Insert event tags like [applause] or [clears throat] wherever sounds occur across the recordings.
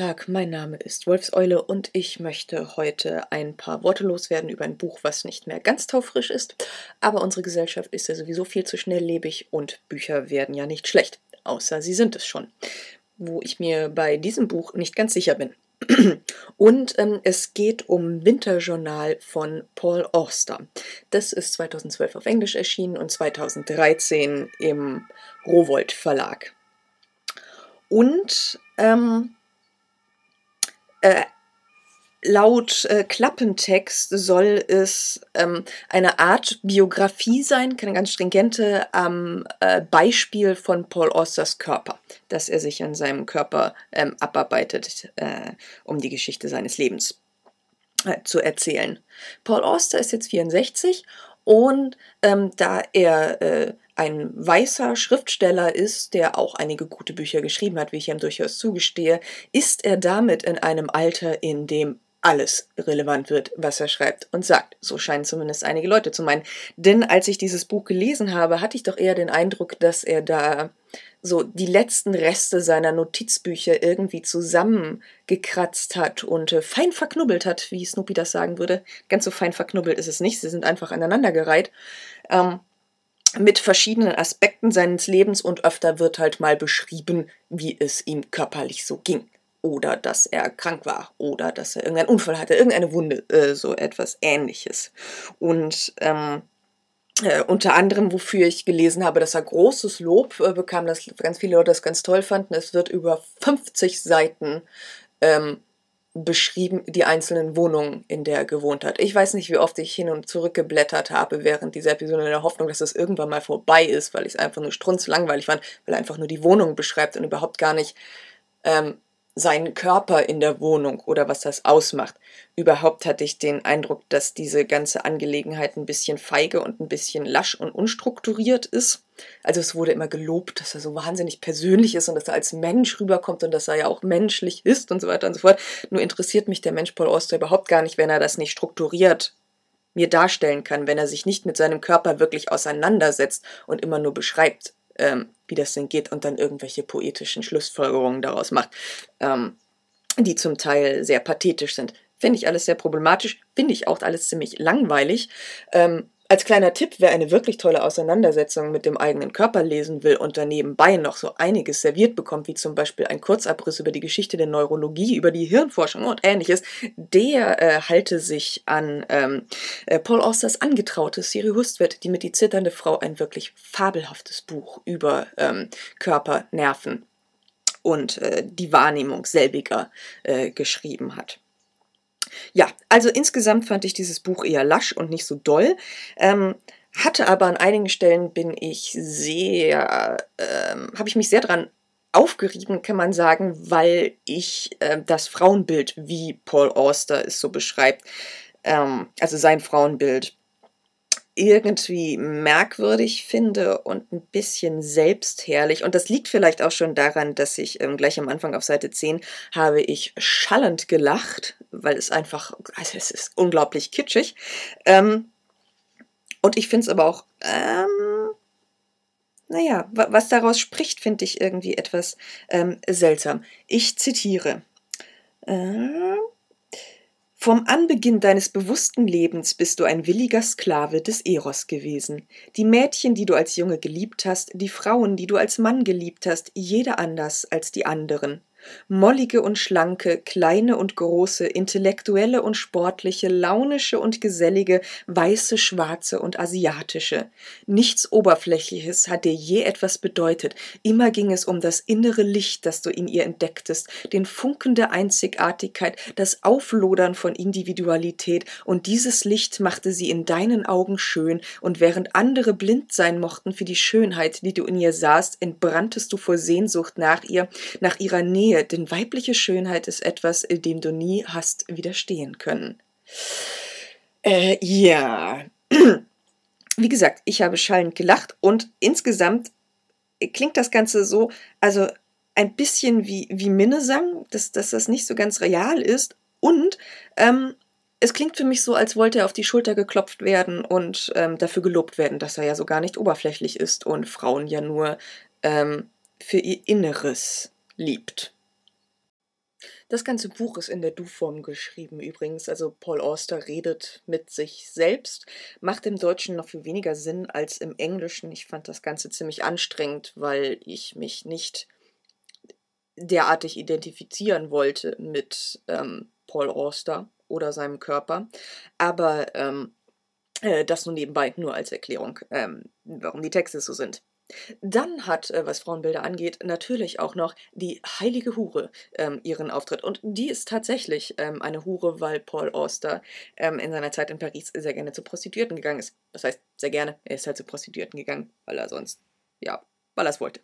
Tag, mein Name ist Wolfseule und ich möchte heute ein paar Worte loswerden über ein Buch, was nicht mehr ganz taufrisch ist. Aber unsere Gesellschaft ist ja sowieso viel zu schnelllebig und Bücher werden ja nicht schlecht, außer sie sind es schon. Wo ich mir bei diesem Buch nicht ganz sicher bin. [clears throat] Und ähm, es geht um Winterjournal von Paul Auster. Das ist 2012 auf Englisch erschienen und 2013 im Rowold Verlag. Und ähm, äh, laut äh, Klappentext soll es ähm, eine Art Biografie sein, keine ganz stringente, am äh, Beispiel von Paul Austers Körper, dass er sich an seinem Körper ähm, abarbeitet, äh, um die Geschichte seines Lebens äh, zu erzählen. Paul Auster ist jetzt 64 und ähm, da er äh, ein weißer Schriftsteller ist, der auch einige gute Bücher geschrieben hat, wie ich ihm durchaus zugestehe, ist er damit in einem Alter, in dem alles relevant wird, was er schreibt und sagt. So scheinen zumindest einige Leute zu meinen. Denn als ich dieses Buch gelesen habe, hatte ich doch eher den Eindruck, dass er da so die letzten Reste seiner Notizbücher irgendwie zusammengekratzt hat und äh, fein verknubbelt hat, wie Snoopy das sagen würde. Ganz so fein verknubbelt ist es nicht, sie sind einfach aneinandergereiht. Ähm, mit verschiedenen Aspekten seines Lebens und öfter wird halt mal beschrieben, wie es ihm körperlich so ging. Oder dass er krank war oder dass er irgendeinen Unfall hatte, irgendeine Wunde, äh, so etwas ähnliches. Und ähm, äh, unter anderem, wofür ich gelesen habe, dass er großes Lob äh, bekam, dass ganz viele Leute das ganz toll fanden. Es wird über 50 Seiten ähm, beschrieben, die einzelnen Wohnungen, in der er gewohnt hat. Ich weiß nicht, wie oft ich hin und zurück geblättert habe während dieser Episode in der Hoffnung, dass das irgendwann mal vorbei ist, weil ich es einfach nur strunzlangweilig fand, weil er einfach nur die Wohnung beschreibt und überhaupt gar nicht ähm, seinen Körper in der Wohnung oder was das ausmacht. Überhaupt hatte ich den Eindruck, dass diese ganze Angelegenheit ein bisschen feige und ein bisschen lasch und unstrukturiert ist. Also es wurde immer gelobt, dass er so wahnsinnig persönlich ist und dass er als Mensch rüberkommt und dass er ja auch menschlich ist und so weiter und so fort. Nur interessiert mich der Mensch Paul Auster überhaupt gar nicht, wenn er das nicht strukturiert mir darstellen kann, wenn er sich nicht mit seinem Körper wirklich auseinandersetzt und immer nur beschreibt, ähm, wie das denn geht und dann irgendwelche poetischen Schlussfolgerungen daraus macht, ähm, die zum Teil sehr pathetisch sind. Finde ich alles sehr problematisch, finde ich auch alles ziemlich langweilig. Ähm, als kleiner Tipp, wer eine wirklich tolle Auseinandersetzung mit dem eigenen Körper lesen will und danebenbei noch so einiges serviert bekommt, wie zum Beispiel ein Kurzabriss über die Geschichte der Neurologie, über die Hirnforschung und ähnliches, der äh, halte sich an ähm, äh, Paul Austers Angetraute Siri Hustvedt, die mit Die zitternde Frau ein wirklich fabelhaftes Buch über ähm, Körper, Nerven und äh, die Wahrnehmung selbiger äh, geschrieben hat. Ja, also insgesamt fand ich dieses Buch eher lasch und nicht so doll. Ähm, hatte aber an einigen Stellen bin ich sehr, ähm, habe ich mich sehr dran aufgerieben, kann man sagen, weil ich äh, das Frauenbild, wie Paul Auster es so beschreibt, ähm, also sein Frauenbild, irgendwie merkwürdig finde und ein bisschen selbstherrlich. Und das liegt vielleicht auch schon daran, dass ich ähm, gleich am Anfang auf Seite 10 habe ich schallend gelacht, weil es einfach, also es ist unglaublich kitschig. Ähm, und ich finde es aber auch, ähm, naja, was daraus spricht, finde ich irgendwie etwas ähm, seltsam. Ich zitiere. Äh, vom Anbeginn deines bewussten Lebens bist du ein williger Sklave des Eros gewesen. Die Mädchen, die du als Junge geliebt hast, die Frauen, die du als Mann geliebt hast, jede anders als die anderen. Mollige und schlanke, kleine und große, intellektuelle und sportliche, launische und gesellige, weiße, schwarze und asiatische. Nichts Oberflächliches hat dir je etwas bedeutet. Immer ging es um das innere Licht, das du in ihr entdecktest, den Funken der Einzigartigkeit, das Auflodern von Individualität, und dieses Licht machte sie in deinen Augen schön, und während andere blind sein mochten für die Schönheit, die du in ihr sahst, entbranntest du vor Sehnsucht nach ihr, nach ihrer Nähe, Nähe, denn weibliche Schönheit ist etwas, dem du nie hast widerstehen können. Äh, ja. Wie gesagt, ich habe schallend gelacht und insgesamt klingt das Ganze so, also ein bisschen wie, wie Minnesang, dass, dass das nicht so ganz real ist und ähm, es klingt für mich so, als wollte er auf die Schulter geklopft werden und ähm, dafür gelobt werden, dass er ja so gar nicht oberflächlich ist und Frauen ja nur ähm, für ihr Inneres liebt. Das ganze Buch ist in der Du-Form geschrieben übrigens. Also Paul Auster redet mit sich selbst, macht im Deutschen noch viel weniger Sinn als im Englischen. Ich fand das Ganze ziemlich anstrengend, weil ich mich nicht derartig identifizieren wollte mit ähm, Paul Auster oder seinem Körper. Aber ähm, äh, das nur nebenbei, nur als Erklärung, ähm, warum die Texte so sind. Dann hat, äh, was Frauenbilder angeht, natürlich auch noch die heilige Hure ähm, ihren Auftritt. Und die ist tatsächlich ähm, eine Hure, weil Paul Auster ähm, in seiner Zeit in Paris sehr gerne zu Prostituierten gegangen ist. Das heißt, sehr gerne, er ist halt zu Prostituierten gegangen, weil er sonst, ja, weil er es wollte.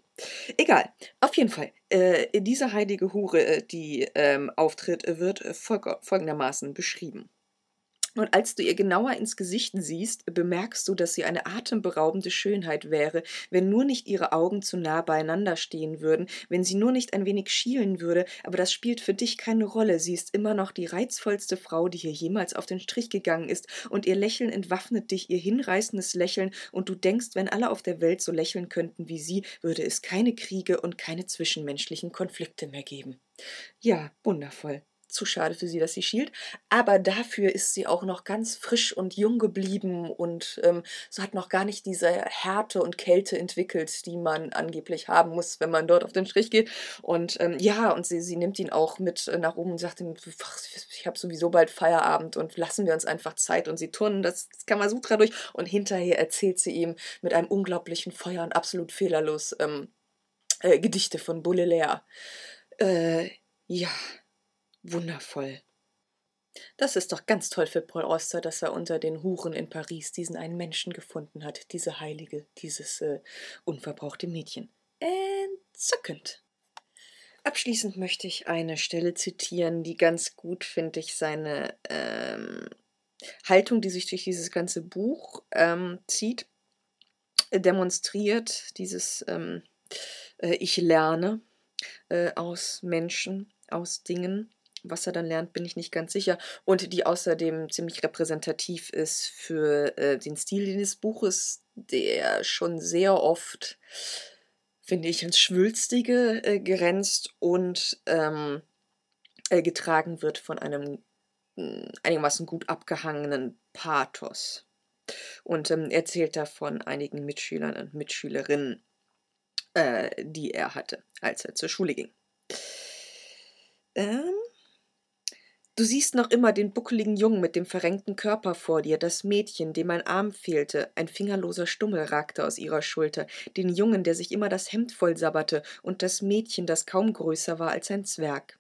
Egal, auf jeden Fall, äh, diese heilige Hure, äh, die ähm, auftritt, wird folgendermaßen beschrieben. Und als du ihr genauer ins Gesicht siehst, bemerkst du, dass sie eine atemberaubende Schönheit wäre, wenn nur nicht ihre Augen zu nah beieinander stehen würden, wenn sie nur nicht ein wenig schielen würde, aber das spielt für dich keine Rolle. Sie ist immer noch die reizvollste Frau, die hier jemals auf den Strich gegangen ist, und ihr Lächeln entwaffnet dich, ihr hinreißendes Lächeln, und du denkst, wenn alle auf der Welt so lächeln könnten wie sie, würde es keine Kriege und keine zwischenmenschlichen Konflikte mehr geben. Ja, wundervoll zu schade für sie, dass sie schielt. Aber dafür ist sie auch noch ganz frisch und jung geblieben und ähm, so hat noch gar nicht diese Härte und Kälte entwickelt, die man angeblich haben muss, wenn man dort auf den Strich geht. Und ähm, ja, und sie, sie nimmt ihn auch mit äh, nach oben und sagt ihm, ich habe sowieso bald Feierabend und lassen wir uns einfach Zeit. Und sie turnen das, das Kamasutra durch und hinterher erzählt sie ihm mit einem unglaublichen Feuer und absolut fehlerlos ähm, äh, Gedichte von Baudelaire. Äh, ja, Wundervoll. Das ist doch ganz toll für Paul Auster, dass er unter den Huren in Paris diesen einen Menschen gefunden hat, diese Heilige, dieses äh, unverbrauchte Mädchen. Entzückend. Abschließend möchte ich eine Stelle zitieren, die ganz gut, finde ich, seine ähm, Haltung, die sich durch dieses ganze Buch ähm, zieht, demonstriert. Dieses ähm, äh, Ich lerne äh, aus Menschen, aus Dingen was er dann lernt, bin ich nicht ganz sicher. Und die außerdem ziemlich repräsentativ ist für äh, den Stil des Buches, der schon sehr oft, finde ich, ins Schwülstige äh, grenzt und ähm, äh, getragen wird von einem hm, einigermaßen gut abgehangenen Pathos. Und ähm, erzählt davon einigen Mitschülern und Mitschülerinnen, äh, die er hatte, als er zur Schule ging. Ähm, Du siehst noch immer den buckeligen Jungen mit dem verrenkten Körper vor dir, das Mädchen, dem ein Arm fehlte, ein fingerloser Stummel ragte aus ihrer Schulter, den Jungen, der sich immer das Hemd voll sabberte, und das Mädchen, das kaum größer war als ein Zwerg.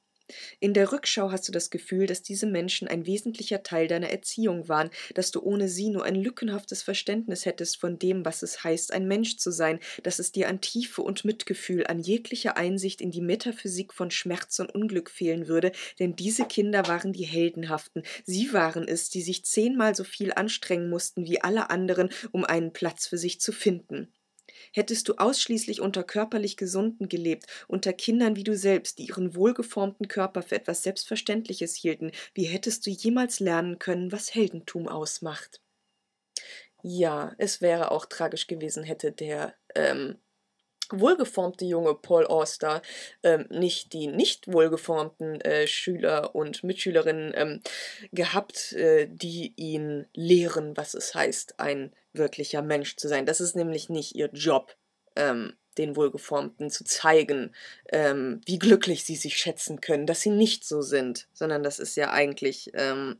In der Rückschau hast du das Gefühl, dass diese Menschen ein wesentlicher Teil deiner Erziehung waren, dass du ohne sie nur ein lückenhaftes Verständnis hättest von dem, was es heißt, ein Mensch zu sein, dass es dir an Tiefe und Mitgefühl, an jeglicher Einsicht in die Metaphysik von Schmerz und Unglück fehlen würde, denn diese Kinder waren die Heldenhaften, sie waren es, die sich zehnmal so viel anstrengen mussten wie alle anderen, um einen Platz für sich zu finden. Hättest du ausschließlich unter körperlich Gesunden gelebt, unter Kindern wie du selbst, die ihren wohlgeformten Körper für etwas Selbstverständliches hielten, wie hättest du jemals lernen können, was Heldentum ausmacht? Ja, es wäre auch tragisch gewesen, hätte der ähm, wohlgeformte junge Paul Auster ähm, nicht die nicht wohlgeformten äh, Schüler und Mitschülerinnen ähm, gehabt, äh, die ihn lehren, was es heißt, ein wirklicher Mensch zu sein. Das ist nämlich nicht ihr Job, ähm, den Wohlgeformten zu zeigen, ähm, wie glücklich sie sich schätzen können, dass sie nicht so sind, sondern das ist ja eigentlich ähm,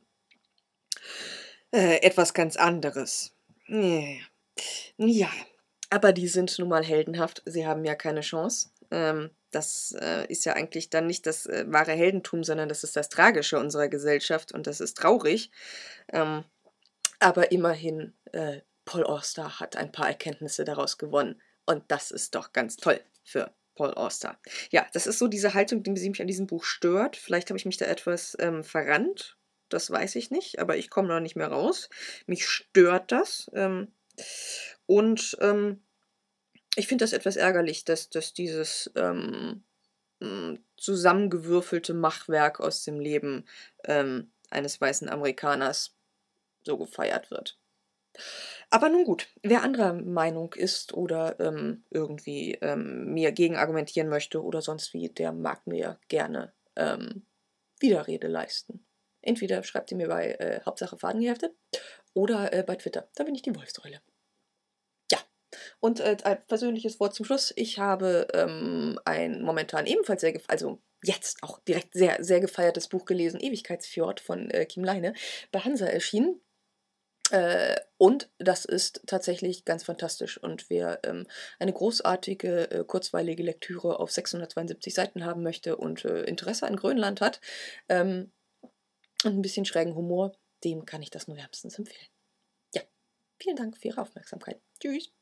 äh, etwas ganz anderes. Ja. Aber die sind nun mal heldenhaft. Sie haben ja keine Chance. Ähm, das äh, ist ja eigentlich dann nicht das äh, wahre Heldentum, sondern das ist das Tragische unserer Gesellschaft und das ist traurig. Ähm, aber immerhin, äh, Paul Auster hat ein paar Erkenntnisse daraus gewonnen. Und das ist doch ganz toll für Paul Auster. Ja, das ist so diese Haltung, die mich an diesem Buch stört. Vielleicht habe ich mich da etwas ähm, verrannt. Das weiß ich nicht, aber ich komme noch nicht mehr raus. Mich stört das. Ähm, und ähm, ich finde das etwas ärgerlich, dass, dass dieses ähm, hm, zusammengewürfelte Machwerk aus dem Leben ähm, eines weißen Amerikaners so gefeiert wird. Aber nun gut, wer anderer Meinung ist oder ähm, irgendwie ähm, mir gegen argumentieren möchte oder sonst wie, der mag mir gerne ähm, Widerrede leisten. Entweder schreibt ihr mir bei äh, Hauptsache Fadengeheftet oder äh, bei Twitter. Da bin ich die Wolfsäule. Ja, und äh, ein persönliches Wort zum Schluss. Ich habe ähm, ein momentan ebenfalls sehr, also jetzt auch direkt sehr, sehr gefeiertes Buch gelesen, Ewigkeitsfjord von äh, Kim Leine, bei Hansa erschienen. Äh, und das ist tatsächlich ganz fantastisch. Und wer ähm, eine großartige, äh, kurzweilige Lektüre auf 672 Seiten haben möchte und äh, Interesse an Grönland hat ähm, und ein bisschen schrägen Humor, dem kann ich das nur wärmstens empfehlen. Ja, vielen Dank für Ihre Aufmerksamkeit. Tschüss.